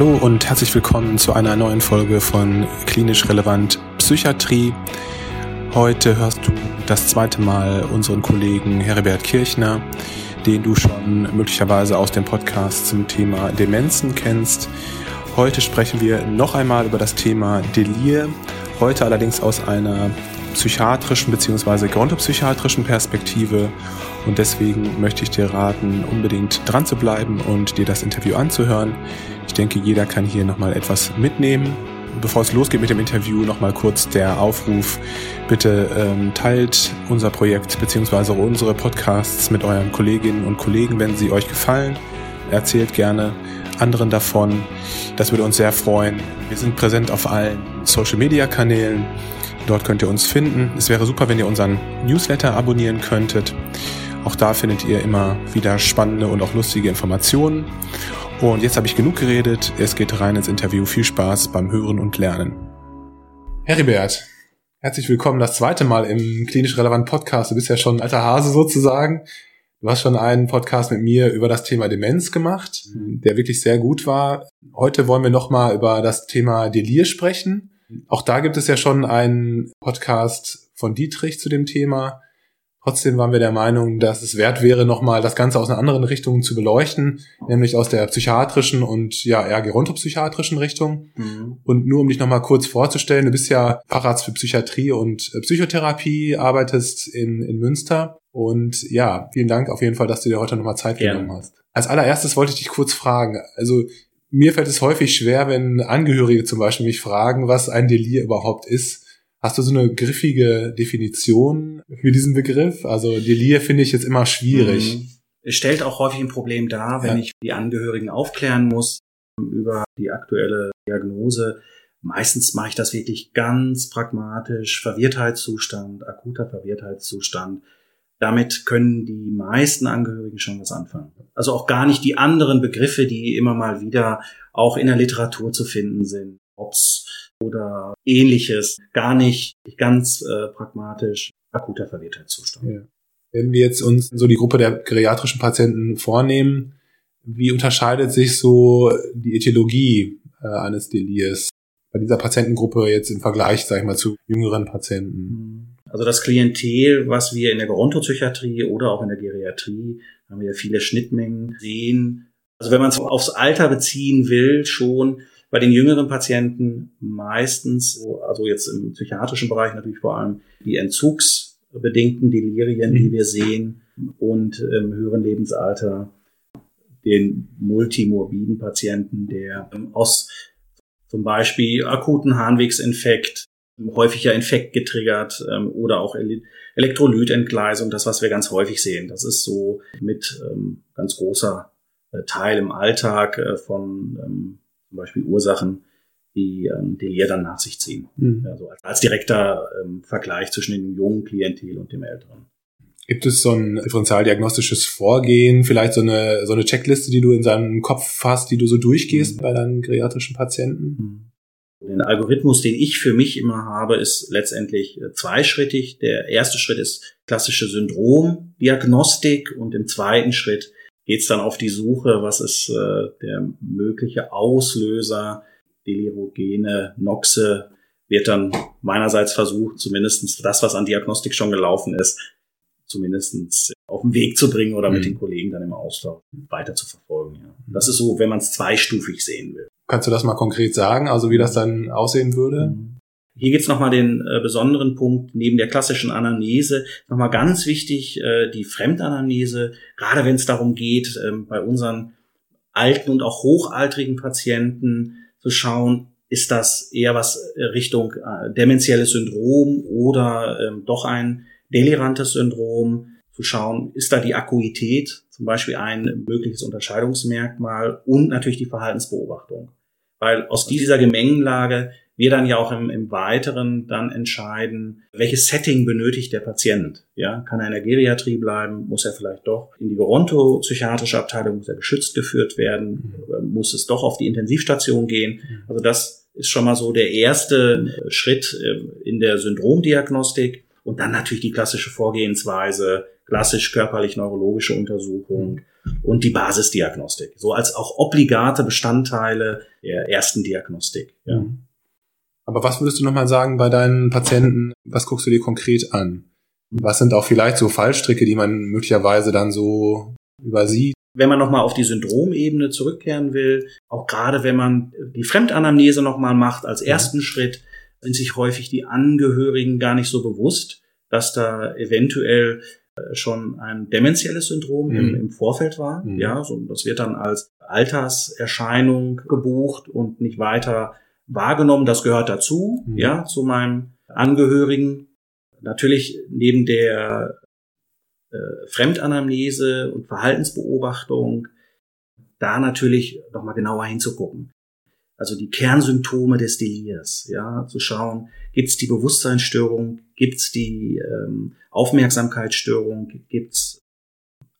Hallo und herzlich willkommen zu einer neuen Folge von Klinisch Relevant Psychiatrie. Heute hörst du das zweite Mal unseren Kollegen Heribert Kirchner, den du schon möglicherweise aus dem Podcast zum Thema Demenzen kennst. Heute sprechen wir noch einmal über das Thema Delir, heute allerdings aus einer psychiatrischen bzw. gerontopsychiatrischen Perspektive und deswegen möchte ich dir raten, unbedingt dran zu bleiben und dir das Interview anzuhören. Ich denke, jeder kann hier nochmal etwas mitnehmen. Bevor es losgeht mit dem Interview, nochmal kurz der Aufruf. Bitte ähm, teilt unser Projekt bzw. unsere Podcasts mit euren Kolleginnen und Kollegen, wenn sie euch gefallen. Erzählt gerne anderen davon. Das würde uns sehr freuen. Wir sind präsent auf allen Social-Media-Kanälen. Dort könnt ihr uns finden. Es wäre super, wenn ihr unseren Newsletter abonnieren könntet. Auch da findet ihr immer wieder spannende und auch lustige Informationen. Und jetzt habe ich genug geredet. Es geht rein ins Interview. Viel Spaß beim Hören und Lernen. Heribert, herzlich willkommen das zweite Mal im klinisch relevanten Podcast. Du bist ja schon ein alter Hase sozusagen. Du hast schon einen Podcast mit mir über das Thema Demenz gemacht, der wirklich sehr gut war. Heute wollen wir nochmal über das Thema Delir sprechen. Auch da gibt es ja schon einen Podcast von Dietrich zu dem Thema. Trotzdem waren wir der Meinung, dass es wert wäre, nochmal das Ganze aus einer anderen Richtung zu beleuchten, nämlich aus der psychiatrischen und ja eher gerontopsychiatrischen Richtung. Mhm. Und nur um dich nochmal kurz vorzustellen, du bist ja Facharzt für Psychiatrie und äh, Psychotherapie, arbeitest in, in Münster. Und ja, vielen Dank auf jeden Fall, dass du dir heute nochmal Zeit Gerne. genommen hast. Als allererstes wollte ich dich kurz fragen. Also mir fällt es häufig schwer, wenn Angehörige zum Beispiel mich fragen, was ein Delir überhaupt ist. Hast du so eine griffige Definition für diesen Begriff? Also Delir finde ich jetzt immer schwierig. Mhm. Es stellt auch häufig ein Problem dar, wenn ja. ich die Angehörigen aufklären muss über die aktuelle Diagnose. Meistens mache ich das wirklich ganz pragmatisch. Verwirrtheitszustand, akuter Verwirrtheitszustand. Damit können die meisten Angehörigen schon was anfangen. Also auch gar nicht die anderen Begriffe, die immer mal wieder auch in der Literatur zu finden sind. Ops oder ähnliches. Gar nicht ganz äh, pragmatisch akuter Verwirrtheitszustand. Ja. Wenn wir jetzt uns so die Gruppe der geriatrischen Patienten vornehmen, wie unterscheidet sich so die Ethologie äh, eines Delirs bei dieser Patientengruppe jetzt im Vergleich, sag ich mal, zu jüngeren Patienten? Also das Klientel, was wir in der Gerontopsychiatrie oder auch in der Geriatrie, haben wir ja viele Schnittmengen sehen. Also wenn man es aufs Alter beziehen will, schon bei den jüngeren Patienten meistens, also jetzt im psychiatrischen Bereich natürlich vor allem die entzugsbedingten Delirien, die mhm. wir sehen und im höheren Lebensalter den multimorbiden Patienten, der aus zum Beispiel akuten Harnwegsinfekt, häufiger Infekt getriggert ähm, oder auch Elektrolytentgleisung, das, was wir ganz häufig sehen. Das ist so mit ähm, ganz großer äh, Teil im Alltag äh, von ähm, zum Beispiel Ursachen, die ähm, Delir dann nach sich ziehen. Mhm. Also als, als direkter ähm, Vergleich zwischen dem jungen Klientel und dem älteren. Gibt es so ein differentialdiagnostisches Vorgehen, vielleicht so eine, so eine Checkliste, die du in seinem Kopf hast, die du so durchgehst mhm. bei deinen geriatrischen Patienten? Mhm. Den Algorithmus, den ich für mich immer habe, ist letztendlich äh, zweischrittig. Der erste Schritt ist klassische Syndromdiagnostik und im zweiten Schritt geht es dann auf die Suche, was ist äh, der mögliche Auslöser, Delirogene, Noxe, wird dann meinerseits versucht, zumindest das, was an Diagnostik schon gelaufen ist, zumindest auf den Weg zu bringen oder mhm. mit den Kollegen dann im Austausch weiter zu verfolgen. Ja. Das ist so, wenn man es zweistufig sehen will. Kannst du das mal konkret sagen, also wie das dann aussehen würde? Mhm. Hier gibt's nochmal den äh, besonderen Punkt, neben der klassischen Anamnese, nochmal ganz wichtig, äh, die Fremdanamnese, gerade wenn es darum geht, äh, bei unseren alten und auch hochaltrigen Patienten zu schauen, ist das eher was äh, Richtung äh, dementielles Syndrom oder ähm, doch ein delirantes Syndrom, zu schauen, ist da die Akuität zum Beispiel ein mögliches Unterscheidungsmerkmal und natürlich die Verhaltensbeobachtung. Weil aus dieser Gemengenlage wir dann ja auch im, im Weiteren dann entscheiden, welches Setting benötigt der Patient. Ja, kann er in der Geriatrie bleiben? Muss er vielleicht doch in die gerontopsychiatrische Abteilung? Muss er geschützt geführt werden? Mhm. Muss es doch auf die Intensivstation gehen? Mhm. Also das ist schon mal so der erste Schritt äh, in der Syndromdiagnostik. Und dann natürlich die klassische Vorgehensweise, klassisch körperlich-neurologische Untersuchung und die Basisdiagnostik. So als auch obligate Bestandteile der ersten Diagnostik. Ja. Mhm. Aber was würdest du nochmal sagen bei deinen Patienten? Was guckst du dir konkret an? Was sind auch vielleicht so Fallstricke, die man möglicherweise dann so übersieht? Wenn man nochmal auf die Syndromebene zurückkehren will, auch gerade wenn man die Fremdanamnese nochmal macht als ersten ja. Schritt, sind sich häufig die Angehörigen gar nicht so bewusst, dass da eventuell schon ein dementielles Syndrom mhm. im, im, Vorfeld war. Mhm. Ja, so, das wird dann als Alterserscheinung gebucht und nicht weiter wahrgenommen. Das gehört dazu, mhm. ja, zu meinem Angehörigen. Natürlich neben der äh, Fremdanamnese und Verhaltensbeobachtung da natürlich nochmal genauer hinzugucken. Also die Kernsymptome des Delirs, ja, zu schauen, gibt's die Bewusstseinsstörung, gibt's die ähm, Aufmerksamkeitsstörung, gibt's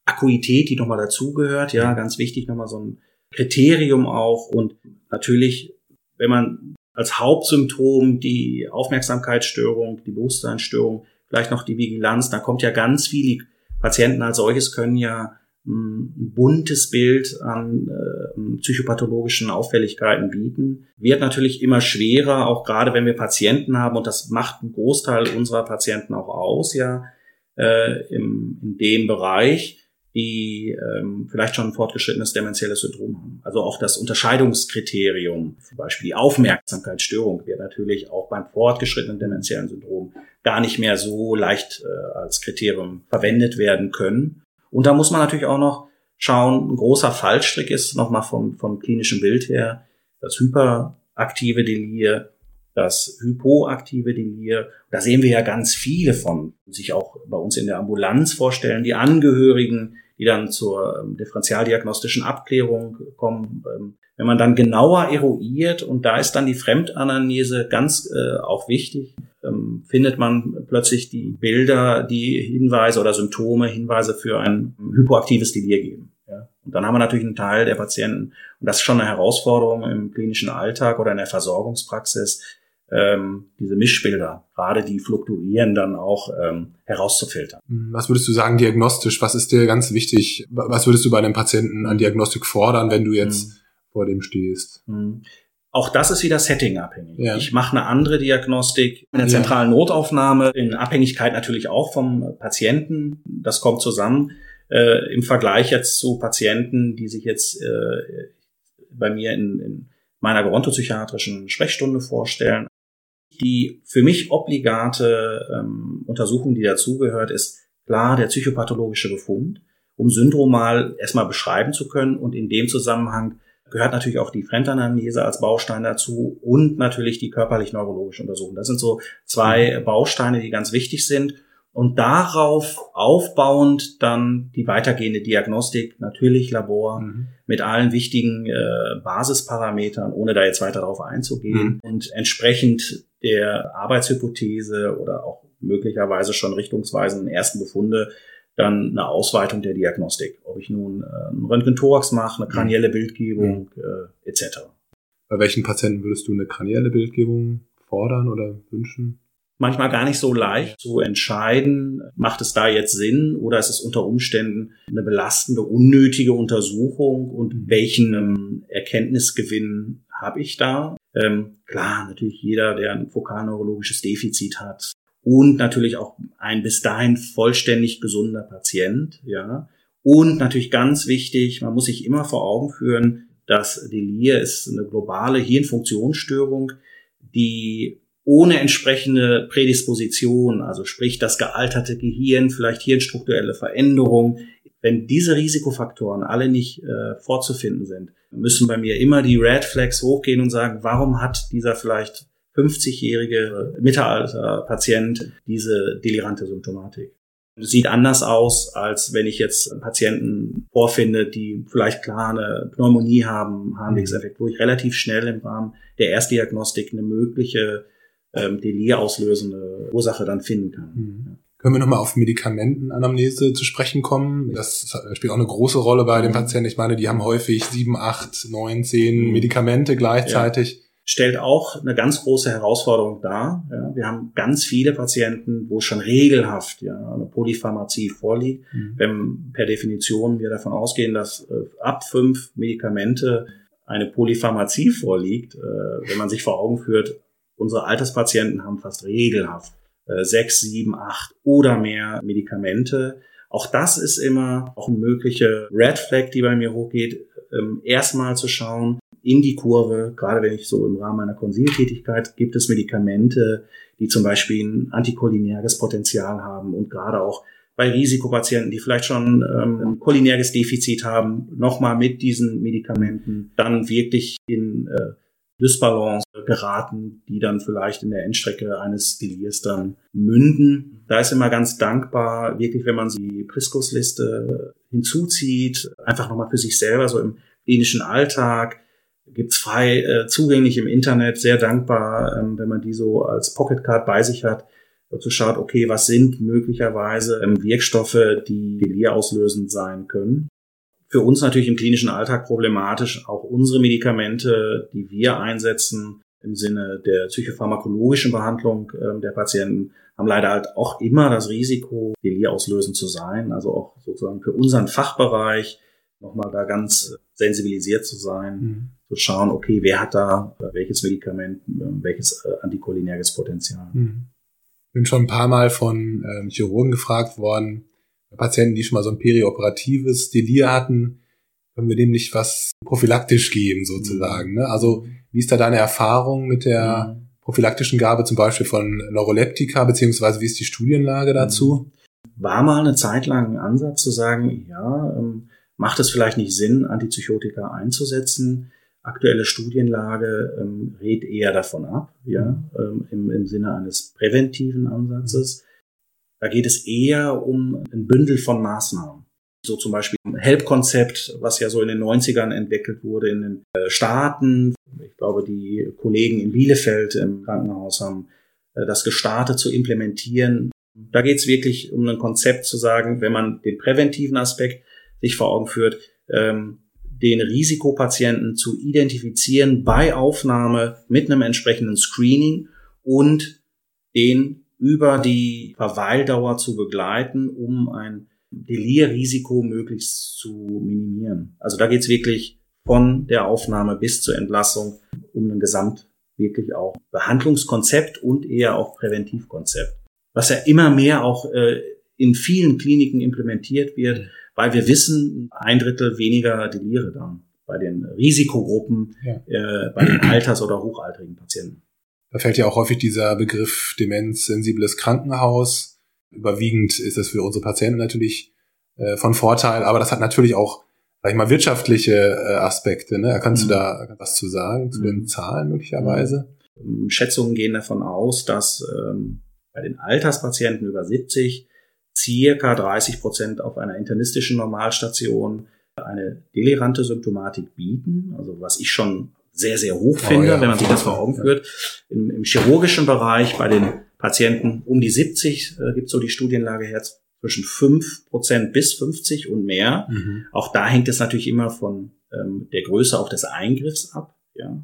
Akuität, die nochmal dazugehört, ja, ganz wichtig, nochmal so ein Kriterium auch. Und natürlich, wenn man als Hauptsymptom die Aufmerksamkeitsstörung, die Bewusstseinsstörung, vielleicht noch die Vigilanz, da kommt ja ganz viel, die Patienten als solches können ja ein buntes Bild an äh, psychopathologischen Auffälligkeiten bieten. Wird natürlich immer schwerer, auch gerade wenn wir Patienten haben, und das macht einen Großteil unserer Patienten auch aus, ja, äh, im, in dem Bereich, die ähm, vielleicht schon ein fortgeschrittenes dementielles Syndrom haben. Also auch das Unterscheidungskriterium, zum Beispiel die Aufmerksamkeitsstörung, wird natürlich auch beim fortgeschrittenen dementiellen Syndrom gar nicht mehr so leicht äh, als Kriterium verwendet werden können. Und da muss man natürlich auch noch schauen, ein großer Fallstrick ist nochmal vom, vom klinischen Bild her, das hyperaktive Delir, das hypoaktive Delir. Da sehen wir ja ganz viele von, sich auch bei uns in der Ambulanz vorstellen, die Angehörigen, die dann zur ähm, differentialdiagnostischen Abklärung kommen. Ähm, wenn man dann genauer eruiert, und da ist dann die Fremdanamnese ganz äh, auch wichtig, ähm, findet man plötzlich die Bilder, die Hinweise oder Symptome, Hinweise für ein hypoaktives Delir geben. Ja. Und dann haben wir natürlich einen Teil der Patienten, und das ist schon eine Herausforderung im klinischen Alltag oder in der Versorgungspraxis, ähm, diese Mischbilder, gerade die fluktuieren, dann auch ähm, herauszufiltern. Was würdest du sagen diagnostisch? Was ist dir ganz wichtig? Was würdest du bei einem Patienten an Diagnostik fordern, wenn du jetzt mhm vor dem stehst. Mhm. Auch das ist wieder settingabhängig. Ja. Ich mache eine andere Diagnostik in der zentralen Notaufnahme, in Abhängigkeit natürlich auch vom Patienten. Das kommt zusammen. Äh, Im Vergleich jetzt zu Patienten, die sich jetzt äh, bei mir in, in meiner gerontopsychiatrischen Sprechstunde vorstellen. Die für mich obligate ähm, Untersuchung, die dazugehört, ist klar der psychopathologische Befund, um Syndrom mal erstmal beschreiben zu können und in dem Zusammenhang gehört natürlich auch die Fremdanamnese als Baustein dazu und natürlich die körperlich-neurologische Untersuchung. Das sind so zwei. Bausteine, die ganz wichtig sind. Und darauf aufbauend dann die weitergehende Diagnostik, natürlich Labor mhm. mit allen wichtigen äh, Basisparametern, ohne da jetzt weiter darauf einzugehen. Mhm. Und entsprechend der Arbeitshypothese oder auch möglicherweise schon richtungsweisenden ersten Befunde dann eine Ausweitung der Diagnostik. Ob ich nun äh, einen Röntgen-Thorax mache, eine kranielle mhm. Bildgebung mhm. äh, etc. Bei welchen Patienten würdest du eine kranielle Bildgebung fordern oder wünschen? Manchmal gar nicht so leicht zu entscheiden, macht es da jetzt Sinn oder ist es unter Umständen eine belastende, unnötige Untersuchung und mhm. welchen ähm, Erkenntnisgewinn habe ich da? Ähm, klar, natürlich jeder, der ein fokalneurologisches Defizit hat, und natürlich auch ein bis dahin vollständig gesunder Patient, ja. Und natürlich ganz wichtig, man muss sich immer vor Augen führen, dass Delir ist eine globale Hirnfunktionsstörung, die ohne entsprechende Prädisposition, also sprich das gealterte Gehirn, vielleicht hirnstrukturelle Veränderung, wenn diese Risikofaktoren alle nicht äh, vorzufinden sind, müssen bei mir immer die Red Flags hochgehen und sagen, warum hat dieser vielleicht 50-jährige Mittelalter-Patient diese delirante Symptomatik. Sieht anders aus, als wenn ich jetzt Patienten vorfinde, die vielleicht klar eine Pneumonie haben, Harnwegseffekt, wo ich relativ schnell im Rahmen der Erstdiagnostik eine mögliche ähm, Delir auslösende Ursache dann finden kann. Mhm. Können wir nochmal auf Medikamentenanamnese zu sprechen kommen? Das spielt auch eine große Rolle bei den mhm. Patienten. Ich meine, die haben häufig sieben, acht, neun, zehn mhm. Medikamente gleichzeitig. Ja stellt auch eine ganz große Herausforderung dar. Ja, wir haben ganz viele Patienten, wo schon regelhaft ja, eine Polypharmazie vorliegt. Mhm. Wenn per Definition wir davon ausgehen, dass äh, ab fünf Medikamente eine Polypharmazie vorliegt, äh, wenn man sich vor Augen führt, unsere Alterspatienten haben fast regelhaft sechs, sieben, acht oder mehr Medikamente. Auch das ist immer auch eine mögliche Red Flag, die bei mir hochgeht, ähm, erstmal zu schauen, in die Kurve, gerade wenn ich so im Rahmen meiner Konsiltätigkeit, gibt es Medikamente, die zum Beispiel ein anticholinerges Potenzial haben und gerade auch bei Risikopatienten, die vielleicht schon ähm, ein cholinerges Defizit haben, nochmal mit diesen Medikamenten dann wirklich in äh, Dysbalance geraten, die dann vielleicht in der Endstrecke eines Delirs dann münden. Da ist immer ganz dankbar, wirklich, wenn man die Priskus-Liste hinzuzieht, einfach nochmal für sich selber so im klinischen Alltag, gibt's frei äh, zugänglich im Internet, sehr dankbar, ähm, wenn man die so als Pocketcard bei sich hat, dazu schaut, okay, was sind möglicherweise ähm, Wirkstoffe, die Delir auslösend sein können. Für uns natürlich im klinischen Alltag problematisch, auch unsere Medikamente, die wir einsetzen im Sinne der psychopharmakologischen Behandlung äh, der Patienten, haben leider halt auch immer das Risiko, Delir auslösend zu sein. Also auch sozusagen für unseren Fachbereich nochmal da ganz sensibilisiert zu sein. Mhm zu schauen, okay, wer hat da welches Medikament, welches äh, anticholinerges Potenzial. Mhm. Bin schon ein paar Mal von ähm, Chirurgen gefragt worden, Patienten, die schon mal so ein perioperatives Delir hatten, können wir dem nicht was prophylaktisch geben, sozusagen. Ne? Also, wie ist da deine Erfahrung mit der mhm. prophylaktischen Gabe zum Beispiel von Neuroleptika, beziehungsweise wie ist die Studienlage dazu? War mal eine Zeit lang ein Ansatz zu sagen, ja, ähm, macht es vielleicht nicht Sinn, Antipsychotika einzusetzen? aktuelle Studienlage ähm, rät eher davon ab, ja, ähm, im, im Sinne eines präventiven Ansatzes. Da geht es eher um ein Bündel von Maßnahmen. So zum Beispiel ein Help-Konzept, was ja so in den 90ern entwickelt wurde in den äh, Staaten. Ich glaube, die Kollegen in Bielefeld im Krankenhaus haben äh, das gestartet zu implementieren. Da geht es wirklich um ein Konzept zu sagen, wenn man den präventiven Aspekt sich vor Augen führt, ähm, den Risikopatienten zu identifizieren bei Aufnahme mit einem entsprechenden Screening und den über die Verweildauer zu begleiten, um ein Delirrisiko möglichst zu minimieren. Also da geht's wirklich von der Aufnahme bis zur Entlassung um ein Gesamt wirklich auch Behandlungskonzept und eher auch Präventivkonzept. Was ja immer mehr auch äh, in vielen Kliniken implementiert wird, weil wir wissen, ein Drittel weniger Delire dann bei den Risikogruppen, ja. äh, bei den alters- oder hochaltrigen Patienten. Da fällt ja auch häufig dieser Begriff demenzsensibles Krankenhaus. Überwiegend ist das für unsere Patienten natürlich äh, von Vorteil, aber das hat natürlich auch, sag ich mal, wirtschaftliche äh, Aspekte. Ne? Kannst mhm. du da was zu sagen, zu den mhm. Zahlen möglicherweise? Mhm. Schätzungen gehen davon aus, dass ähm, bei den Alterspatienten über 70 circa 30 Prozent auf einer internistischen Normalstation eine delirante Symptomatik bieten, also was ich schon sehr, sehr hoch oh finde, oh ja, wenn man sich das vor Augen führt. Im, Im, chirurgischen Bereich bei den Patienten um die 70 äh, gibt so die Studienlage her zwischen 5 Prozent bis 50 und mehr. Mhm. Auch da hängt es natürlich immer von ähm, der Größe auch des Eingriffs ab. Ja.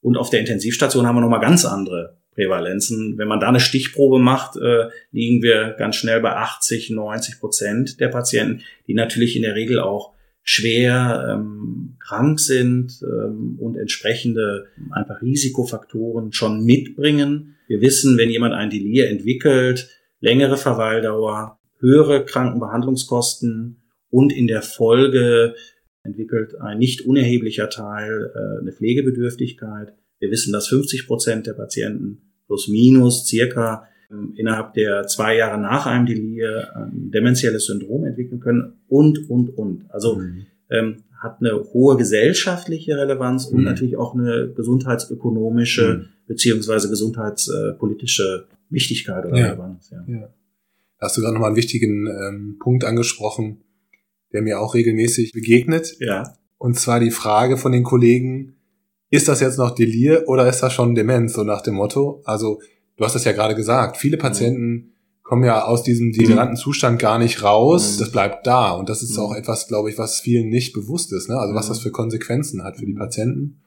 Und auf der Intensivstation haben wir nochmal ganz andere Prävalenzen. Wenn man da eine Stichprobe macht, äh, liegen wir ganz schnell bei 80, 90 Prozent der Patienten, die natürlich in der Regel auch schwer ähm, krank sind ähm, und entsprechende einfach Risikofaktoren schon mitbringen. Wir wissen, wenn jemand ein Delir entwickelt, längere Verweildauer, höhere Krankenbehandlungskosten und in der Folge entwickelt ein nicht unerheblicher Teil äh, eine Pflegebedürftigkeit. Wir wissen, dass 50 Prozent der Patienten plus minus circa innerhalb der zwei Jahre nach einem Delir ein dementielles Syndrom entwickeln können und, und, und. Also mhm. ähm, hat eine hohe gesellschaftliche Relevanz und mhm. natürlich auch eine gesundheitsökonomische mhm. beziehungsweise gesundheitspolitische Wichtigkeit oder ja. Relevanz. Ja. ja. Da hast du gerade nochmal einen wichtigen ähm, Punkt angesprochen, der mir auch regelmäßig begegnet. Ja. Und zwar die Frage von den Kollegen, ist das jetzt noch Delir oder ist das schon Demenz, so nach dem Motto? Also, du hast das ja gerade gesagt, viele Patienten kommen ja aus diesem deliranten Zustand gar nicht raus, mhm. das bleibt da. Und das ist auch etwas, glaube ich, was vielen nicht bewusst ist, ne? Also was das für Konsequenzen hat für die Patienten.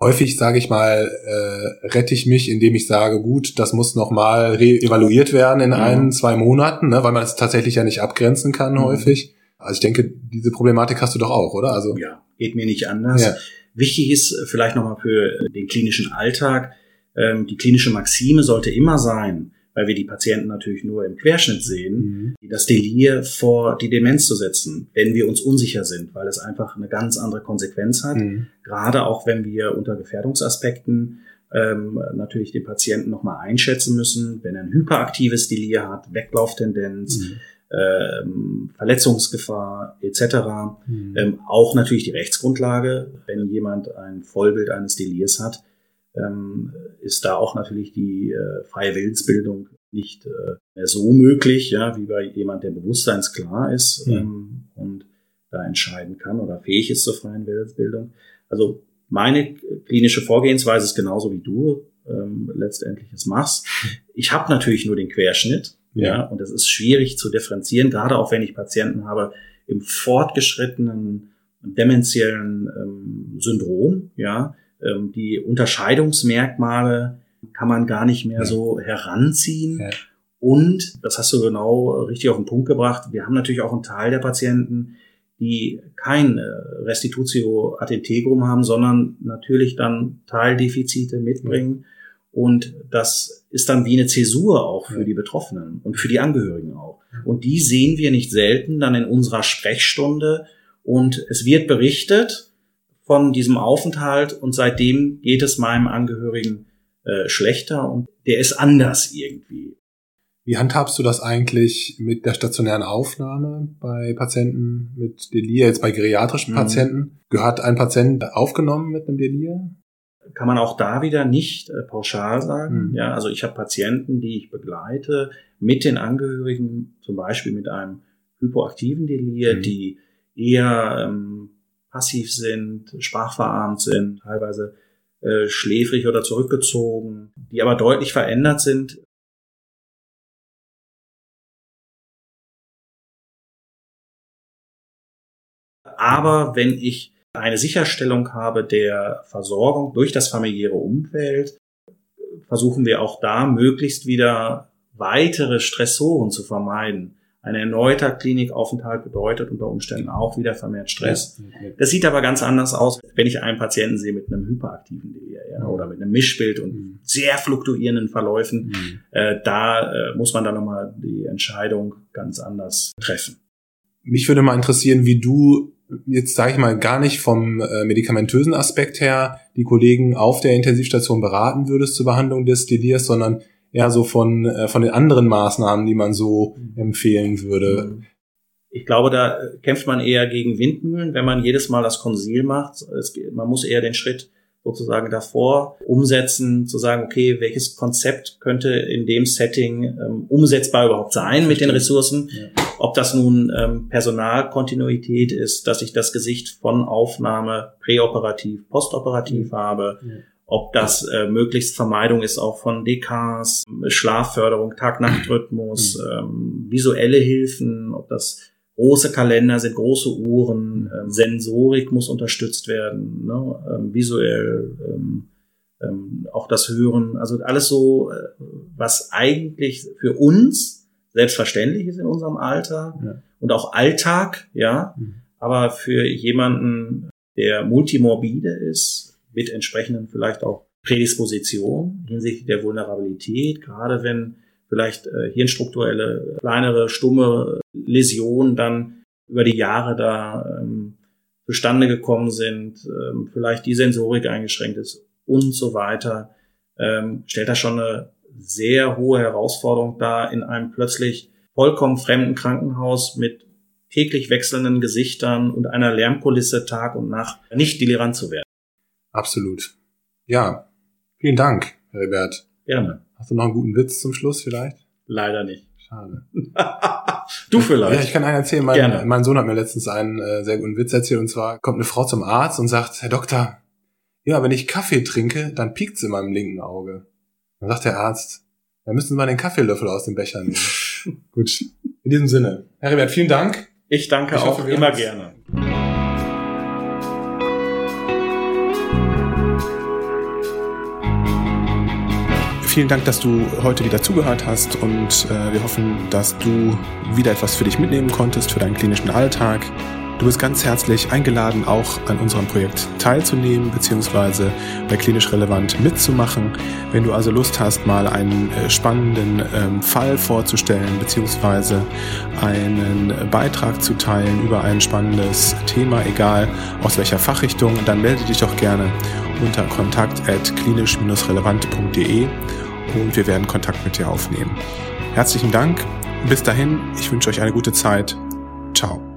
Häufig, sage ich mal, äh, rette ich mich, indem ich sage, gut, das muss nochmal evaluiert werden in mhm. ein, zwei Monaten, ne, weil man es tatsächlich ja nicht abgrenzen kann mhm. häufig. Also ich denke, diese Problematik hast du doch auch, oder? Also ja, geht mir nicht anders. Ja. Wichtig ist vielleicht nochmal für den klinischen Alltag, ähm, die klinische Maxime sollte immer sein, weil wir die Patienten natürlich nur im Querschnitt sehen, mhm. das Delir vor die Demenz zu setzen, wenn wir uns unsicher sind, weil es einfach eine ganz andere Konsequenz hat. Mhm. Gerade auch wenn wir unter Gefährdungsaspekten ähm, natürlich den Patienten nochmal einschätzen müssen, wenn er ein hyperaktives Delir hat, Weglauftendenz, mhm. ähm, Verletzungsgefahr etc. Mhm. Ähm, auch natürlich die Rechtsgrundlage, wenn jemand ein Vollbild eines Delirs hat, ähm, ist da auch natürlich die äh, freie Willensbildung nicht äh, mehr so möglich, ja, wie bei jemand, der bewusstseinsklar ist ähm, und da entscheiden kann oder fähig ist zur freien Willensbildung. Also meine klinische Vorgehensweise ist genauso wie du ähm, letztendlich es machst. Ich habe natürlich nur den Querschnitt, ja. ja, und es ist schwierig zu differenzieren, gerade auch wenn ich Patienten habe im fortgeschrittenen dementiellen ähm, Syndrom, ja, ähm, die Unterscheidungsmerkmale kann man gar nicht mehr ja. so heranziehen. Ja. Und, das hast du genau richtig auf den Punkt gebracht, wir haben natürlich auch einen Teil der Patienten, die kein äh, Restitutio ad integrum haben, sondern natürlich dann Teildefizite mitbringen. Ja. Und das ist dann wie eine Zäsur auch für die Betroffenen und für die Angehörigen auch. Und die sehen wir nicht selten dann in unserer Sprechstunde. Und es wird berichtet, von diesem Aufenthalt und seitdem geht es meinem Angehörigen äh, schlechter und der ist anders irgendwie. Wie handhabst du das eigentlich mit der stationären Aufnahme bei Patienten mit Delir, jetzt bei geriatrischen mhm. Patienten? Gehört ein Patient aufgenommen mit einem Delir? Kann man auch da wieder nicht äh, pauschal sagen. Mhm. Ja, also ich habe Patienten, die ich begleite mit den Angehörigen, zum Beispiel mit einem hypoaktiven Delir, mhm. die eher ähm, passiv sind, sprachverarmt sind, teilweise äh, schläfrig oder zurückgezogen, die aber deutlich verändert sind. Aber wenn ich eine Sicherstellung habe der Versorgung durch das familiäre Umfeld, versuchen wir auch da möglichst wieder weitere Stressoren zu vermeiden. Ein erneuter Klinikaufenthalt bedeutet unter Umständen auch wieder vermehrt Stress. Das sieht aber ganz anders aus, wenn ich einen Patienten sehe mit einem hyperaktiven Delir ja, oder mit einem Mischbild und mhm. sehr fluktuierenden Verläufen. Mhm. Äh, da äh, muss man dann nochmal die Entscheidung ganz anders treffen. Mich würde mal interessieren, wie du jetzt sage ich mal gar nicht vom äh, medikamentösen Aspekt her die Kollegen auf der Intensivstation beraten würdest zur Behandlung des Delirs, sondern eher so von, äh, von den anderen Maßnahmen, die man so mhm. empfehlen würde. Ich glaube, da kämpft man eher gegen Windmühlen, wenn man jedes Mal das Konsil macht. Es, man muss eher den Schritt sozusagen davor umsetzen, zu sagen, okay, welches Konzept könnte in dem Setting ähm, umsetzbar überhaupt sein mit den Ressourcen? Ja. Ob das nun ähm, Personalkontinuität ist, dass ich das Gesicht von Aufnahme präoperativ, postoperativ ja. habe, ja ob das äh, möglichst Vermeidung ist auch von DKs, Schlafförderung, Tag-Nacht-Rhythmus, mhm. ähm, visuelle Hilfen, ob das große Kalender sind, große Uhren, ähm, Sensorik muss unterstützt werden, ne? ähm, visuell, ähm, ähm, auch das Hören, also alles so, äh, was eigentlich für uns selbstverständlich ist in unserem Alter ja. und auch Alltag, ja, mhm. aber für jemanden, der multimorbide ist, mit entsprechenden vielleicht auch Prädisposition hinsichtlich der Vulnerabilität, gerade wenn vielleicht äh, hirnstrukturelle, kleinere, stumme Läsionen dann über die Jahre da ähm, zustande gekommen sind, ähm, vielleicht die Sensorik eingeschränkt ist und so weiter, ähm, stellt das schon eine sehr hohe Herausforderung dar, in einem plötzlich vollkommen fremden Krankenhaus mit täglich wechselnden Gesichtern und einer Lärmkulisse Tag und Nacht nicht delirant zu werden. Absolut. Ja, vielen Dank, Herbert. Gerne. Hast du noch einen guten Witz zum Schluss vielleicht? Leider nicht. Schade. du vielleicht. Ja, ich kann einen erzählen. Mein, Gerne. mein Sohn hat mir letztens einen äh, sehr guten Witz erzählt. Und zwar kommt eine Frau zum Arzt und sagt, Herr Doktor, ja, wenn ich Kaffee trinke, dann piekt in meinem linken Auge. Dann sagt der Arzt, dann müssen Sie mal den Kaffeelöffel aus dem Becher nehmen. Gut. In diesem Sinne. Herr Herbert, vielen Dank. Ich danke ich auch hoffe, immer gerne. Vielen Dank, dass du heute wieder zugehört hast und äh, wir hoffen, dass du wieder etwas für dich mitnehmen konntest, für deinen klinischen Alltag. Du bist ganz herzlich eingeladen, auch an unserem Projekt teilzunehmen bzw. bei Klinisch Relevant mitzumachen. Wenn du also Lust hast, mal einen äh, spannenden ähm, Fall vorzustellen bzw. einen Beitrag zu teilen über ein spannendes Thema, egal aus welcher Fachrichtung, dann melde dich doch gerne unter kontakt at klinisch-relevant.de und wir werden Kontakt mit dir aufnehmen. Herzlichen Dank. Bis dahin, ich wünsche euch eine gute Zeit. Ciao.